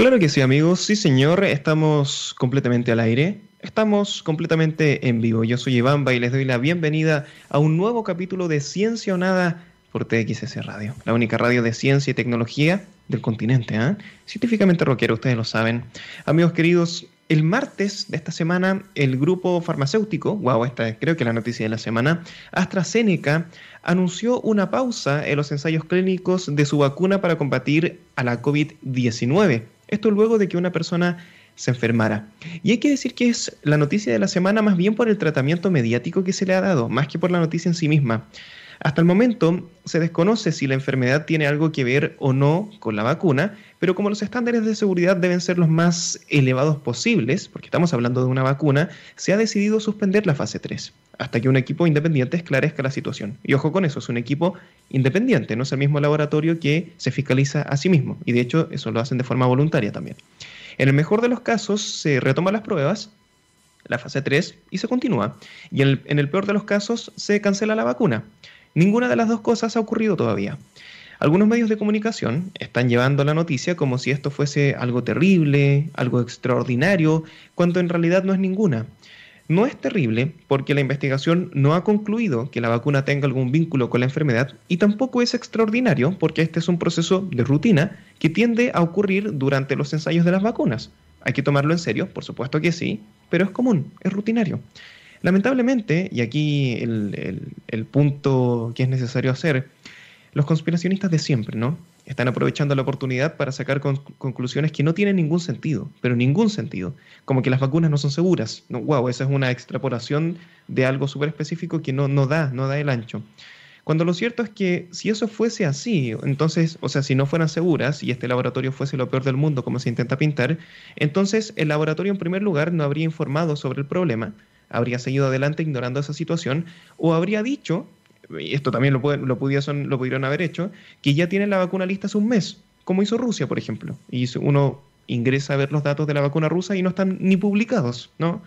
Claro que sí, amigos. Sí, señor. Estamos completamente al aire. Estamos completamente en vivo. Yo soy Iván y les doy la bienvenida a un nuevo capítulo de Ciencia o Nada por TXS Radio, la única radio de ciencia y tecnología del continente. ¿eh? Científicamente rockero, ustedes lo saben. Amigos queridos, el martes de esta semana, el grupo farmacéutico, wow, esta es creo que la noticia de la semana, AstraZeneca, anunció una pausa en los ensayos clínicos de su vacuna para combatir a la COVID-19. Esto luego de que una persona se enfermara. Y hay que decir que es la noticia de la semana más bien por el tratamiento mediático que se le ha dado, más que por la noticia en sí misma. Hasta el momento se desconoce si la enfermedad tiene algo que ver o no con la vacuna, pero como los estándares de seguridad deben ser los más elevados posibles, porque estamos hablando de una vacuna, se ha decidido suspender la fase 3, hasta que un equipo independiente esclarezca la situación. Y ojo con eso, es un equipo independiente, no es el mismo laboratorio que se fiscaliza a sí mismo, y de hecho eso lo hacen de forma voluntaria también. En el mejor de los casos se retoman las pruebas, la fase 3, y se continúa. Y en el, peor de los casos se cancela la vacuna. Ninguna de las dos cosas ha ocurrido todavía. Algunos medios de comunicación están llevando la noticia como si esto fuese algo terrible, algo extraordinario, cuando en realidad no es ninguna. No es terrible porque la investigación no ha concluido que la vacuna tenga algún vínculo con la enfermedad y tampoco es extraordinario porque este es un proceso de rutina que tiende a ocurrir durante los ensayos de las vacunas. Hay que tomarlo en serio, por supuesto que sí, pero es común, es rutinario. Lamentablemente, y aquí el, punto que es necesario hacer, los conspiracionistas de siempre, ¿no? Están aprovechando la oportunidad para sacar conclusiones que no tienen ningún sentido, pero ningún sentido. Como que las vacunas no son seguras. No, wow, esa es una extrapolación de algo súper específico que no, no da, no da el ancho. Cuando lo cierto es que si eso fuese así, entonces, o sea, si no fueran seguras y este laboratorio fuese lo peor del mundo como se intenta pintar, entonces el laboratorio en primer lugar no habría informado sobre el problema, habría seguido adelante ignorando esa situación o habría dicho, esto también lo, pudieron, lo pudieron haber hecho, que ya tienen la vacuna lista hace un mes, como hizo Rusia, por ejemplo. Y uno ingresa a ver los datos de la vacuna rusa y no están ni publicados, ¿no?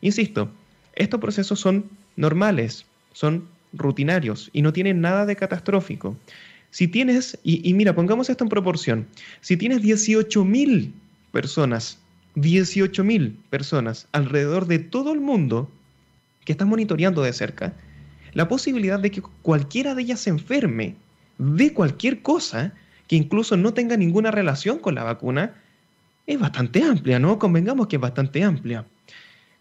Insisto, estos procesos son normales, son rutinarios y no tienen nada de catastrófico. Si tienes, y, y mira, pongamos esto en proporción, si tienes 18.000 personas 18.000 personas alrededor de todo el mundo que están monitoreando de cerca, la posibilidad de que cualquiera de ellas se enferme de cualquier cosa que incluso no tenga ninguna relación con la vacuna es bastante amplia, ¿no? Convengamos que es bastante amplia.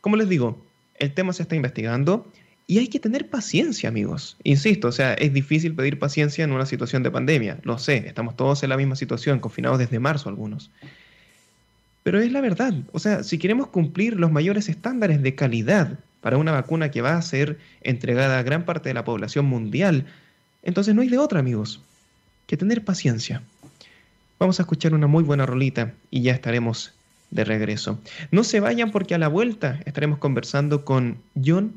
Como les digo, el tema se está investigando y hay que tener paciencia, amigos. Insisto, o sea, es difícil pedir paciencia en una situación de pandemia. Lo sé, estamos todos en la misma situación, confinados desde marzo algunos. Pero es la verdad. O sea, si queremos cumplir los mayores estándares de calidad para una vacuna que va a ser entregada a gran parte de la población mundial, entonces no hay de otra, amigos, que tener paciencia. Vamos a escuchar una muy buena rolita y ya estaremos de regreso. No se vayan porque a la vuelta estaremos conversando con John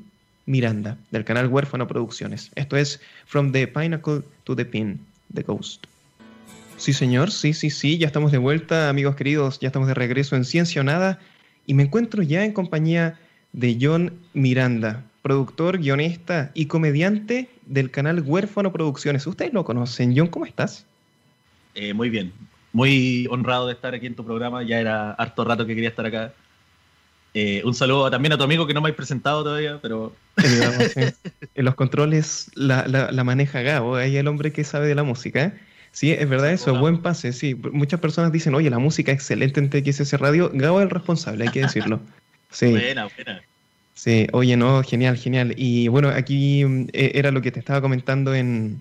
Miranda del canal Huérfano Producciones. Esto es From the Pinnacle to the Pin, The Ghost. Sí, señor, sí, sí, sí, ya estamos de vuelta, amigos queridos, ya estamos de regreso en Ciencia o Nada y me encuentro ya en compañía de John Miranda, productor, guionista y comediante del canal Huérfano Producciones. Ustedes lo conocen. John, ¿cómo estás? Eh, muy bien, muy honrado de estar aquí en tu programa, ya era harto rato que quería estar acá. Eh, un saludo también a tu amigo que no me has presentado todavía, pero... en los controles la, la maneja Gabo, ahí el hombre que sabe de la música. ¿eh? Sí, es verdad eso, buen pase, sí. Muchas personas dicen, oye, la música excelente en TXS Radio. Gabo es el responsable, hay que decirlo. Sí. buena, buena. Sí, oye, no, genial, genial. Y bueno, aquí mm, e, era lo que te estaba comentando en,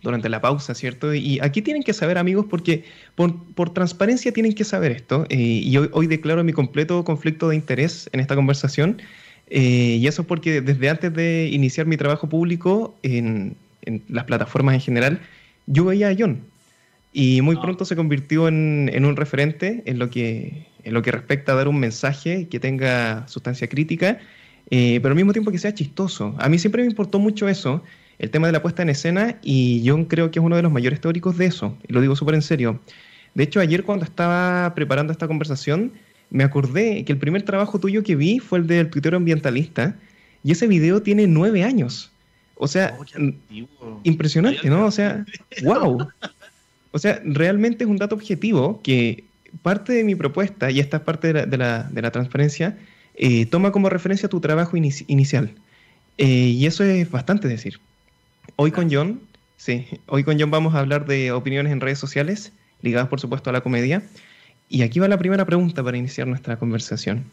durante la pausa, ¿cierto? Y aquí tienen que saber, amigos, porque por, transparencia tienen que saber esto. Eh, y hoy, declaro mi completo conflicto de interés en esta conversación. Eh, y eso es porque desde antes de iniciar mi trabajo público en, en las plataformas en general, yo veía a John. Y muy pronto se convirtió en, un referente en lo, que, en lo que respecta a dar un mensaje que tenga sustancia crítica, eh, pero al mismo tiempo que sea chistoso. A mí siempre me importó mucho eso, el tema de la puesta en escena, y John creo que es uno de los mayores teóricos de eso, y lo digo súper en serio. De hecho, ayer cuando estaba preparando esta conversación, me acordé que el primer trabajo tuyo que vi fue el del tuitero ambientalista, y ese video tiene nueve años. O sea, oh, impresionante, ¿no? O sea, wow. O sea, realmente es un dato objetivo que parte de mi propuesta, y esta es parte de la, transparencia, eh, toma como referencia tu trabajo inicial. Eh, y eso es bastante decir. Hoy con John, sí, hoy con John vamos a hablar de opiniones en redes sociales, ligadas por supuesto a la comedia. Y aquí va la primera pregunta para iniciar nuestra conversación.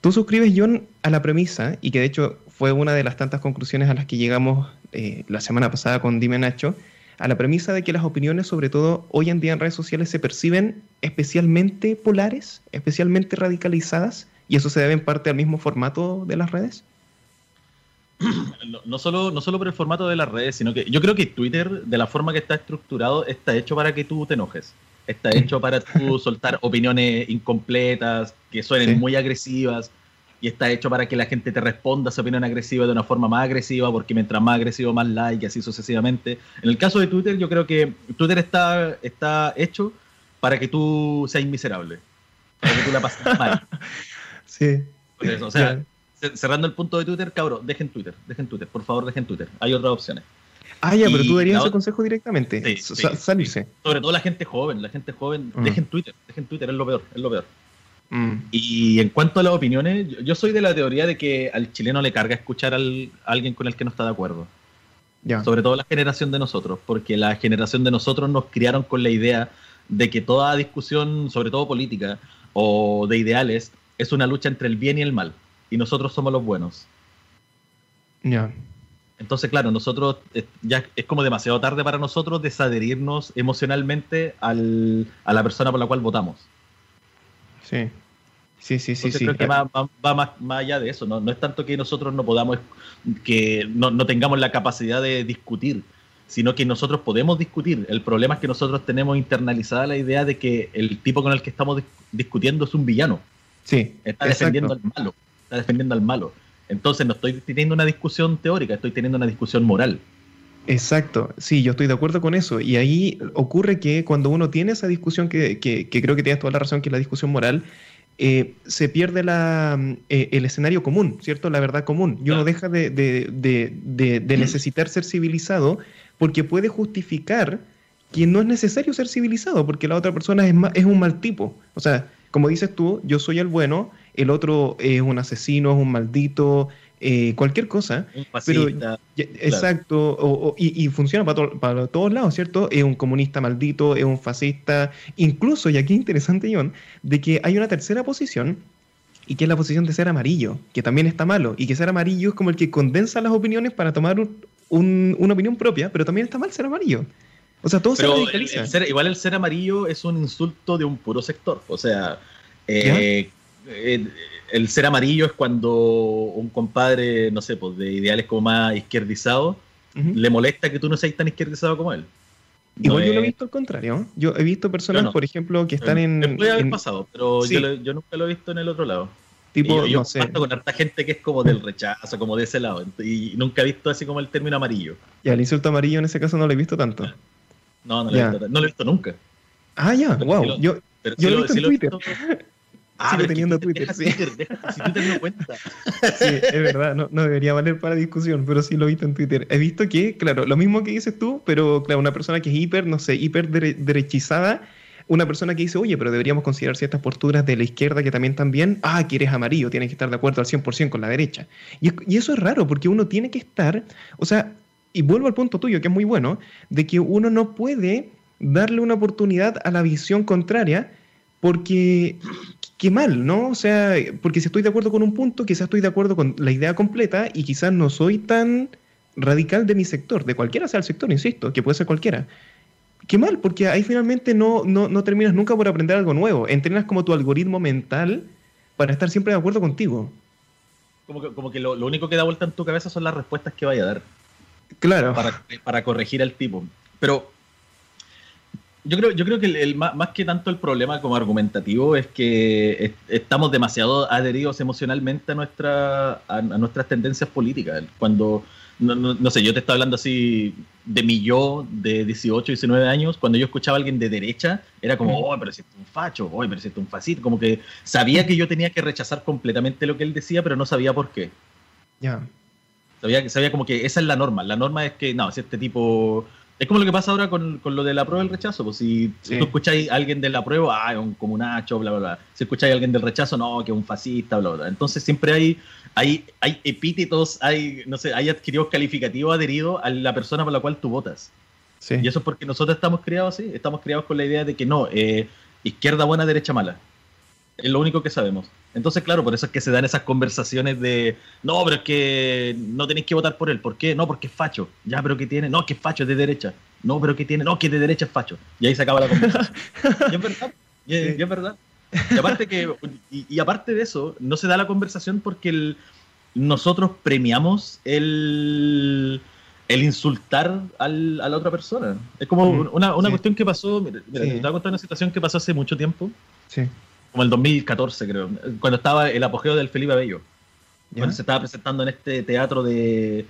Tú suscribes, John, a la premisa, y que de hecho fue una de las tantas conclusiones a las que llegamos eh, la semana pasada con Dime Nacho, a la premisa de que las opiniones, sobre todo hoy en día en redes sociales, se perciben especialmente polares, especialmente radicalizadas, y eso se debe en parte al mismo formato de las redes? No, solo, no solo por el formato de las redes, sino que yo creo que Twitter, de la forma que está estructurado, está hecho para que tú te enojes. Está hecho para tú soltar opiniones incompletas, que suenen muy agresivas, y está hecho para que la gente te responda esa opinión agresiva de una forma más agresiva, porque mientras más agresivo, más like, y así sucesivamente. En el caso de Twitter, yo creo que Twitter está, está hecho para que tú seas miserable, para que tú la pases mal. Sí. o sea, cerrando el punto de Twitter, cabrón, dejen Twitter, dejen Twitter, por favor, dejen Twitter. Hay otras opciones. Ah, ya, pero tú darías ese consejo directamente. salirse. Sobre todo la gente joven, la gente joven, mm. dejen Twitter, dejen Twitter, es lo peor, es lo peor. Mm. Y en cuanto a las opiniones, yo, soy de la teoría de que al chileno le carga escuchar a alguien con el que no está de acuerdo. Sobre todo la generación de nosotros, porque la generación de nosotros nos criaron con la idea de que toda discusión, sobre todo política o de ideales, es una lucha entre el bien y el mal. Y nosotros somos los buenos. Ya. Entonces, claro, nosotros eh, ya es como demasiado tarde para nosotros desadherirnos emocionalmente al, a la persona por la cual votamos. Sí. Sí, sí, sí. sí. Creo que va, más, más, allá de eso. ¿no? no es tanto que nosotros no podamos, que no, no, tengamos la capacidad de discutir, sino que nosotros podemos discutir. El problema es que nosotros tenemos internalizada la idea de que el tipo con el que estamos discutiendo es un villano. Sí. Está defendiendo al malo. Está defendiendo al malo. Entonces no estoy teniendo una discusión teórica, estoy teniendo una discusión moral. Exacto, sí, yo estoy de acuerdo con eso. Y ahí ocurre que cuando uno tiene esa discusión, que, creo que tienes toda la razón, que es la discusión moral, eh, se pierde la, eh, el escenario común, ¿cierto? La verdad común. Y uno deja de, de, necesitar ser civilizado porque puede justificar que no es necesario ser civilizado porque la otra persona es, es un mal tipo. O sea, como dices tú, yo soy el bueno, el otro es un asesino, es un maldito, eh, cualquier cosa. pero, exacto, y, funciona para, para, todos lados, ¿cierto? Es un comunista maldito, es un fascista, incluso, y aquí interesante, John, de que hay una tercera posición, y que es la posición de ser amarillo, que también está malo, y que ser amarillo es como el que condensa las opiniones para tomar una opinión propia, pero también está mal ser amarillo. O sea, todo se radicaliza. igual el ser amarillo es un insulto de un puro sector. O sea, eh, eh, el ser amarillo es cuando un compadre, no sé, pues de ideales como más izquierdizado, le molesta que tú no seas tan izquierdizado como él. Igual yo lo he visto al contrario. Yo he visto personas, por ejemplo, que están en. Puede haber pasado, pero yo, nunca lo he visto en el otro lado. Tipo, yo, no sé. con harta gente que es como del rechazo, como de ese lado. Y nunca he visto así como el término amarillo. Y el insulto amarillo en ese caso no lo he visto tanto. No, no lo, he visto, no lo he visto nunca. Ah, ya, wow. yo, yo lo he visto en Twitter. Ah, sigo teniendo Twitter. sí. Twitter, si Twitter no cuenta. Sí, es verdad, no, no, debería valer para discusión, pero sí lo he visto en Twitter. He visto que, claro, lo mismo que dices tú, pero claro, una persona que es hiper, no sé, hiper derechizada, una persona que dice, oye, pero deberíamos considerar ciertas posturas de la izquierda que también están bien, ah, que eres amarillo, tienes que estar de acuerdo al 100% con la derecha. Y, y eso es raro, porque uno tiene que estar, o sea, y vuelvo al punto tuyo, que es muy bueno, de que uno no puede darle una oportunidad a la visión contraria, porque qué mal, ¿no? O sea, porque si estoy de acuerdo con un punto, quizás estoy de acuerdo con la idea completa y quizás no soy tan radical de mi sector, de cualquiera sea el sector, insisto, que puede ser cualquiera. Qué mal, porque ahí finalmente no, no, terminas nunca por aprender algo nuevo. Entrenas como tu algoritmo mental para estar siempre de acuerdo contigo. Como que, como que lo, único que da vuelta en tu cabeza son las respuestas que vaya a dar. Claro. Para, para corregir al tipo. Pero yo creo, yo creo que el, más, que tanto el problema como argumentativo es que estamos demasiado adheridos emocionalmente a, nuestra, a, nuestras tendencias políticas. Cuando, no, sé, yo te estaba hablando así de mi yo de 18, 19 años, cuando yo escuchaba a alguien de derecha, era como, oh, pero si es un facho, oh, pero si es un fascista, como que sabía que yo tenía que rechazar completamente lo que él decía, pero no sabía por qué. Ya. Sabía, sabía como que esa es la norma. La norma es que, no, si este tipo Es como lo que pasa ahora con, con lo de la prueba y el rechazo. Pues si Sí. tú escucháis a alguien de la prueba, ah, es un comunacho, bla, bla, bla. Si escucháis a alguien del rechazo, no, que es un fascista, bla, bla. Entonces siempre hay, hay, hay epítetos, hay, no sé, hay adquiridos calificativos adheridos a la persona por la cual tú votas. Sí. Y eso es porque nosotros estamos criados así, estamos criados con la idea de que no, eh, izquierda buena, derecha mala. Es lo único que sabemos. Entonces, claro, por eso es que se dan esas conversaciones de, no, pero es que no tenéis que votar por él. ¿Por qué? No, porque es facho. Ya, pero ¿qué tiene? No, que es facho, es de derecha. No, pero ¿qué tiene? No, que de derecha es facho. Y ahí se acaba la conversación. y es verdad. Y es, y es verdad. Y aparte, que, y, y aparte de eso, no se da la conversación porque el- nosotros premiamos el, el insultar al- a la otra persona. Es como Mm, una, una sí. cuestión que pasó, mira, mira, Sí. te voy a contar una situación que pasó hace mucho tiempo, Sí. Como el 2014 creo, cuando estaba el apogeo del Felipe Abello, ¿Ya? cuando se estaba presentando en este teatro de...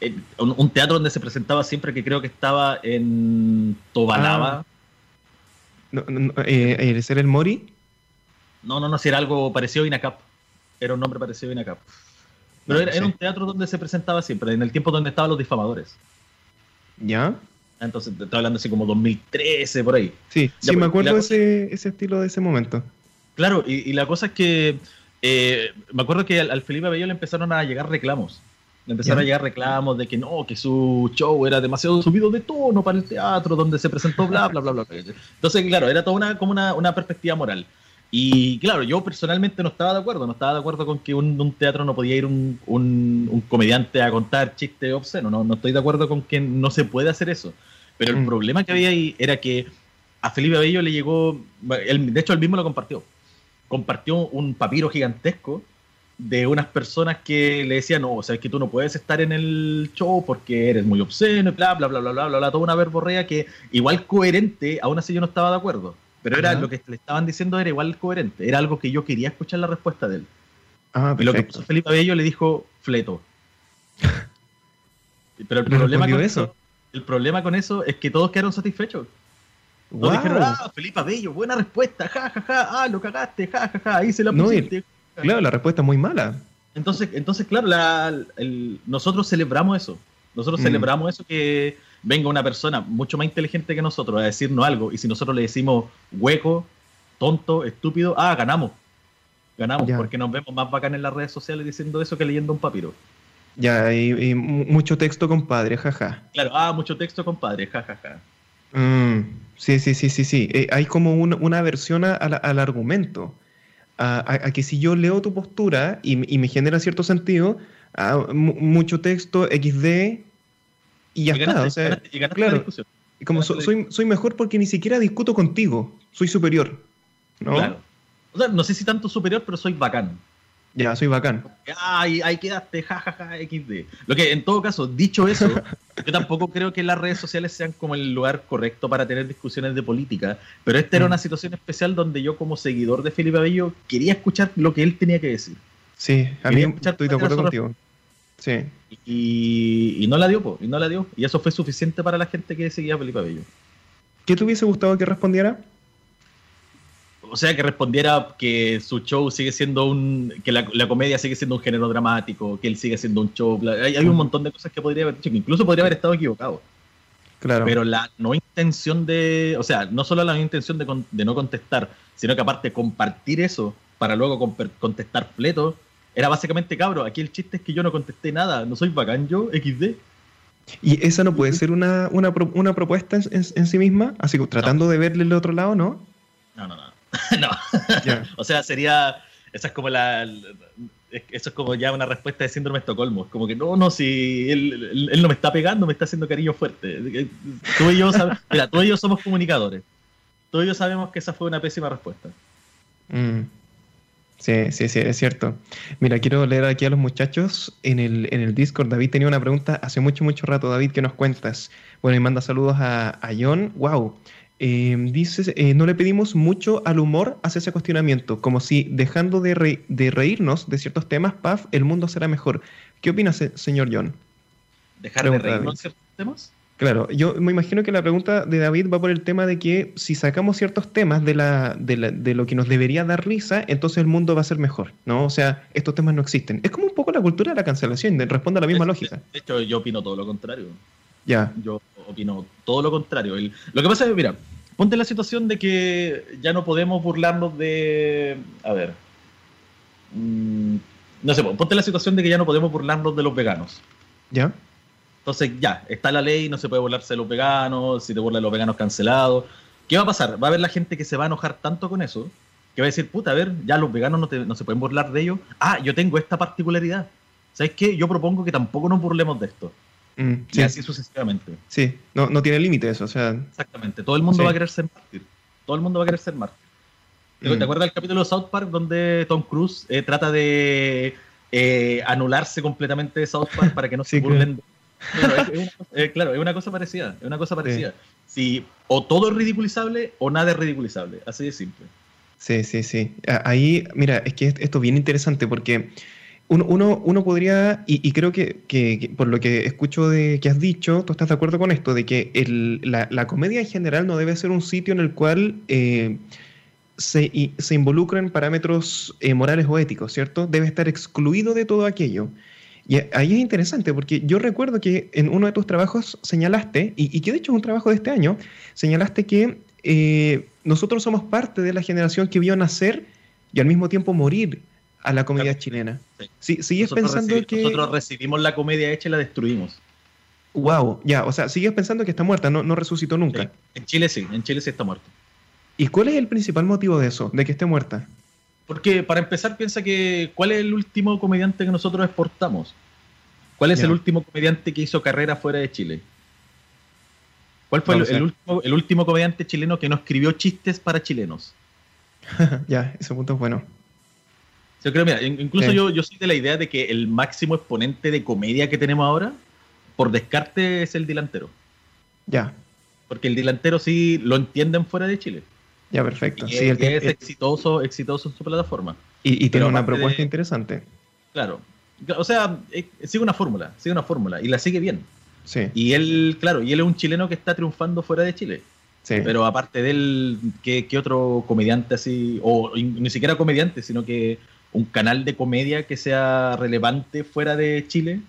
en- un, un teatro donde se presentaba siempre que creo que estaba en Tobalaba. Ah. No, no, no, eh, eh, ¿Ser el Mori? No, no, no, si era algo parecido a INACAP. Era un nombre parecido a INACAP. Pero era, sí. era un teatro donde se presentaba siempre, en el tiempo donde estaban los difamadores. ¿Ya? Entonces, te estoy hablando así como 2013, por ahí. Sí, Ya, sí, pues, me la acuerdo de ese, ese estilo de ese momento. Claro, y, y la cosa es que eh, me acuerdo que al, al Felipe Abello le empezaron a llegar reclamos. Le empezaron a llegar reclamos de que no, que su show era demasiado subido de tono para el teatro donde se presentó, bla, bla, bla, bla. bla. Entonces, claro, era toda una, como una, una perspectiva moral. Y claro, yo personalmente no estaba de acuerdo, no estaba de acuerdo con que un, un teatro no podía ir un, un- un comediante a contar chistes obscenos, no, no estoy de acuerdo con que no se puede hacer eso. Pero el Mm. problema que había ahí era que a Felipe Abello le llegó, él- de hecho él mismo lo compartió, compartió un papiro gigantesco de unas personas que le decían, no, o sea, es que tú no puedes estar en el show porque eres muy obsceno, y bla, bla, bla, bla, bla, bla, bla, toda una verborrea que igual coherente, aún así yo no estaba de acuerdo. Pero era Ajá. lo que le estaban diciendo era igual coherente, era algo que yo quería escuchar la respuesta de él. Ah, Y lo que puso Felipe Abello le dijo fleto. Pero el ¿Le problema con eso? eso, el problema con eso es que todos quedaron satisfechos. Dijeron, ah, Felipe Abello, buena respuesta, ja, ja, ja, ah, lo cagaste, ja, ja, ja, ahí se la No, y- pusiste. Claro, la respuesta es muy mala. Entonces, entonces claro, la- el- nosotros celebramos eso. Nosotros Mm. celebramos eso que venga una persona mucho más inteligente que nosotros a decirnos algo. Y si nosotros le decimos hueco, tonto, estúpido, ah, ganamos. Ganamos, Ya. porque nos vemos más bacán en las redes sociales diciendo eso que leyendo un papiro. Ya, y, y mu- mucho texto, compadre, jaja. Claro, ah, mucho texto, compadre, jajaja. Mm, sí, sí, sí, sí, sí. Eh, hay como un- una versión a- a al argumento. A, a- que si yo leo tu postura y, y me genera cierto sentido, ah, mu- mucho texto, XD, y ya Y está. ganaste, o sea, ganaste- ganaste claro. la discusión. como so- soy, soy mejor porque ni siquiera discuto contigo, soy superior. ¿no? Claro. O sea, no sé si tanto superior, pero soy bacán. Ya, soy bacán. Ay, ahí quedaste, jajaja, XD. Lo que, en todo caso, dicho eso, yo tampoco creo que las redes sociales sean como el lugar correcto para tener discusiones de política, pero esta era Mm. una situación especial donde yo, como seguidor de Felipe Abello, quería escuchar lo que él tenía que decir. Sí, a mí estoy de acuerdo contigo. Sí. Y, y no la dio, po, y no la dio. Y eso fue suficiente para la gente que seguía a Felipe Abello. ¿Qué te hubiese gustado que respondiera? O sea, que respondiera que su show sigue siendo un. que la, la comedia sigue siendo un género dramático, que él sigue siendo un show. Hay, hay un montón de cosas que podría haber dicho, que incluso podría haber estado equivocado. Claro. Pero la no intención de. O sea, no solo la no intención de, con- de no contestar, sino que aparte compartir eso para luego contestar fleto, era básicamente cabro. Aquí el chiste es que yo no contesté nada, no soy bacán yo, XD. ¿Y esa no puede ser una, una, una propuesta en, en- en sí misma? Así que tratando de verle el otro lado, ¿no? No, no, no. no. O sea, sería. Esa es como la. la- es- Eso es como ya una respuesta de síndrome de Estocolmo. Es como que no, no, si él, él- él no me está pegando, me está haciendo cariño fuerte. Tú y yo, mira, tú y yo somos comunicadores. Tú y yo sabemos que esa fue una pésima respuesta. Mm. Sí, sí, sí, es cierto. Mira, quiero leer aquí a los muchachos en el, en el Discord. David tenía una pregunta hace mucho, mucho rato. David, ¿qué nos cuentas? Bueno, y manda saludos a, a John. Wow. Eh, dices, eh, no le pedimos mucho al humor hacia ese cuestionamiento, como si dejando de, re- de reírnos de ciertos temas, paf, el mundo será mejor. ¿Qué opina, se- señor John? Dejar Pregunta, de reírnos David. ciertos temas. Claro, yo me imagino que la pregunta de David va por el tema de que si sacamos ciertos temas de, la, de, la- de lo que nos debería dar risa, entonces el mundo va a ser mejor, ¿no? O sea, estos temas no existen. Es como un poco la cultura de la cancelación, de- responde a la misma De- lógica. De, de hecho, yo opino todo lo contrario. Ya, Yo opino todo lo contrario. lo que pasa es, mira, ponte la situación de que ya no podemos burlarnos de. A ver. Mm, no sé, ponte la situación de que ya no podemos burlarnos de los veganos. ¿Ya? Entonces, ya, está la ley, no se puede burlarse de los veganos, si te burlas de los veganos cancelados. ¿Qué va a pasar? Va a haber la gente que se va a enojar tanto con eso, que va a decir, puta, a ver, ya los veganos no, se pueden burlar de ellos. Ah, yo tengo esta particularidad. ¿Sabes qué? Yo propongo que tampoco nos burlemos de esto. Mm, y así sucesivamente. Sí, no, no tiene límite eso, o sea... Exactamente, todo el mundo va a querer ser mártir. Todo el mundo va a querer ser mártir. ¿Te mm. acuerdas del capítulo de South Park donde Tom Cruise eh, trata de eh, anularse completamente de South Park para que no se burlen? Eh, claro, es, una, cosa parecida. Es una cosa parecida. Si o todo es ridiculizable o nada es ridiculizable. Así de simple. Sí, sí, sí. Ahí, mira, es que esto es bien interesante porque uno, uno, podría, y, creo que, por lo que escucho de que has dicho, tú estás de acuerdo con esto, de que la, comedia en general no debe ser un sitio en el cual eh, se, se, involucren parámetros eh, morales o éticos, ¿cierto? Debe estar excluido de todo aquello. Y ahí es interesante porque yo recuerdo que en uno de tus trabajos señalaste, y, que de hecho es un trabajo de este año, señalaste que eh, nosotros somos parte de la generación que vio nacer y al mismo tiempo morir a la comedia chilena. Sí. ¿Sigues pensando que... Nosotros recibimos la comedia hecha y la destruimos. Wow, ya, o sea, sigues pensando que está muerta, no, no resucitó nunca. En Chile sí, en Chile sí está muerta. ¿Y cuál es el principal motivo de eso, de que esté muerta? Porque para empezar piensa que ¿cuál es el último comediante que nosotros exportamos? ¿Cuál es el último comediante que hizo carrera fuera de Chile? ¿Cuál fue el, último, el, último, comediante chileno que no escribió chistes para chilenos? ya, ese punto es bueno. Yo creo, mira, incluso yo, yo soy de la idea de que el máximo exponente de comedia que tenemos ahora, por descarte, es el delantero. Ya. Porque el delantero sí lo entienden fuera de Chile. Ya, perfecto. sí, es, es exitoso, exitoso en su plataforma. Y, tiene una propuesta interesante. Claro. O sea, eh, sigue una fórmula, sigue una fórmula y la sigue bien. Sí. Y él, claro, y él es un chileno que está triunfando fuera de Chile. Sí. Pero aparte de él, ¿qué, ¿qué, otro comediante así? O ni siquiera comediante, sino que un canal de comedia que sea relevante fuera de Chile,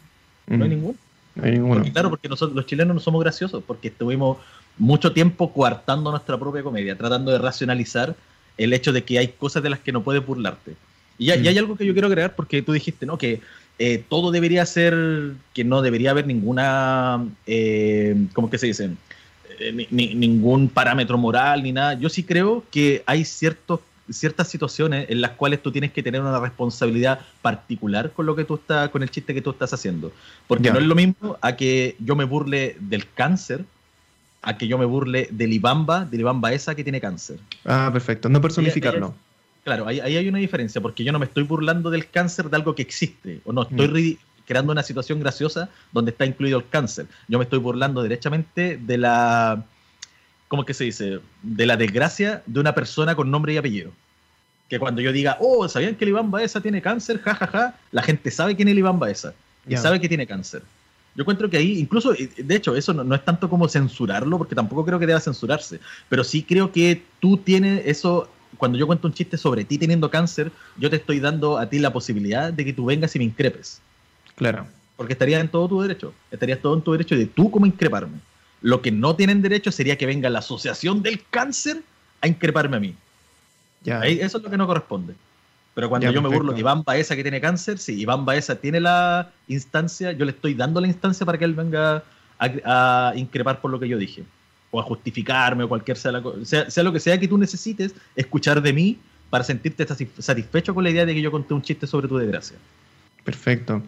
no hay ninguno. No hay ninguno. claro, porque nosotros los chilenos no somos graciosos, porque estuvimos mucho tiempo coartando nuestra propia comedia, tratando de racionalizar el hecho de que hay cosas de las que no puedes burlarte. Y, ya, hay algo que yo quiero agregar, porque tú dijiste, ¿no? Que eh, todo debería ser, que no debería haber ninguna, eh, ¿cómo que se dice? Eh, ningún parámetro moral ni nada. Yo sí creo que hay ciertos ciertas situaciones en las cuales tú tienes que tener una responsabilidad particular con lo que tú estás, con el chiste que tú estás haciendo. Porque no es lo mismo a que yo me burle del cáncer, a que yo me burle del Ibamba, del Ibamba esa que tiene cáncer. Ah, perfecto. No personificarlo. claro, ahí, hay una diferencia, porque yo no me estoy burlando del cáncer de algo que existe, o no estoy mm. creando una situación graciosa donde está incluido el cáncer. Yo me estoy burlando derechamente de la ¿cómo es que se dice? De la desgracia de una persona con nombre y apellido. Que cuando yo diga, oh, ¿sabían que el Iván Baeza tiene cáncer? Ja, ja, ja. La gente sabe quién es el Iván Baeza. Y sabe que tiene cáncer. Yo encuentro que ahí, incluso, de hecho, eso no, es tanto como censurarlo, porque tampoco creo que deba censurarse, pero sí creo que tú tienes eso, cuando yo cuento un chiste sobre ti teniendo cáncer, yo te estoy dando a ti la posibilidad de que tú vengas y me increpes. Claro. Porque estarías en todo tu derecho, estarías todo en tu derecho de tú como increparme. Lo que no tienen derecho sería que venga la Asociación del Cáncer a increparme a mí. Ya. eso es lo que no corresponde. Pero cuando yo me burlo de Iván Baeza que tiene cáncer, si Iván Baeza tiene la instancia, yo le estoy dando la instancia para que él venga a, increpar por lo que yo dije. O a justificarme o cualquier sea, la, sea, sea lo que sea que tú necesites escuchar de mí para sentirte satisfecho con la idea de que yo conté un chiste sobre tu desgracia. Perfecto.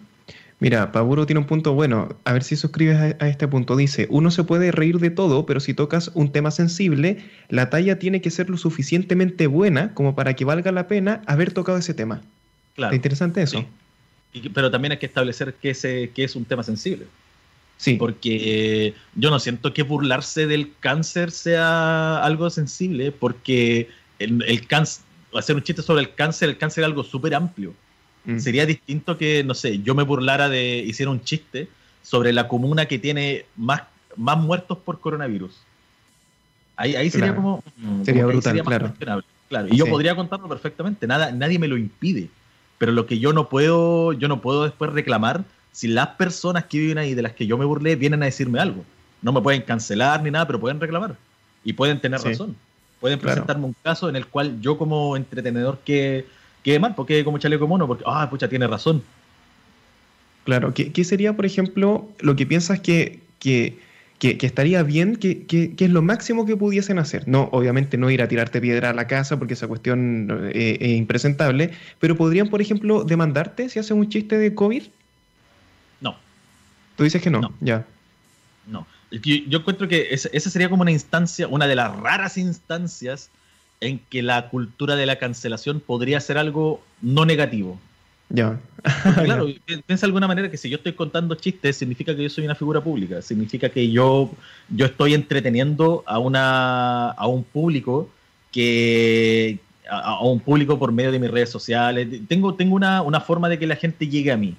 Mira, Paburo tiene un punto bueno. A ver si suscribes a, este punto. Dice, uno se puede reír de todo, pero si tocas un tema sensible, la talla tiene que ser lo suficientemente buena como para que valga la pena haber tocado ese tema. Claro. interesante eso. pero también hay que establecer que, ese, que es un tema sensible. Sí. Porque yo no siento que burlarse del cáncer sea algo sensible, porque el, el cáncer, hacer un chiste sobre el cáncer, el cáncer es algo súper amplio. Mm. Sería distinto que, no sé, yo me burlara de, hiciera un chiste sobre la comuna que tiene más, más muertos por coronavirus. Ahí, ahí sería como... Sería brutal, claro. claro. Y yo podría contarlo perfectamente, nada, nadie me lo impide. Pero lo que yo no puedo, yo no puedo después reclamar si las personas que viven ahí de las que yo me burlé vienen a decirme algo. no me pueden cancelar ni nada, pero pueden reclamar. Y pueden tener razón. Pueden presentarme un caso en el cual yo como entretenedor que quede mal, porque como chaleco mono, porque, ah, pucha, tiene razón. Claro, ¿qué, sería, por ejemplo, lo que piensas que, que, estaría bien, que, es lo máximo que pudiesen hacer? No, obviamente no ir a tirarte piedra a la casa porque esa cuestión eh, es impresentable, pero podrían, por ejemplo, demandarte si hacen un chiste de COVID? No. Tú dices que no, ya. No. Yo, encuentro que esa sería como una instancia, una de las raras instancias en que la cultura de la cancelación podría ser algo no negativo. Ya. claro, piensa de alguna manera que si yo estoy contando chistes, significa que yo soy una figura pública, significa que yo, yo estoy entreteniendo a, una, a un público que, a, un público por medio de mis redes sociales. Tengo, tengo una, una, forma de que la gente llegue a mí.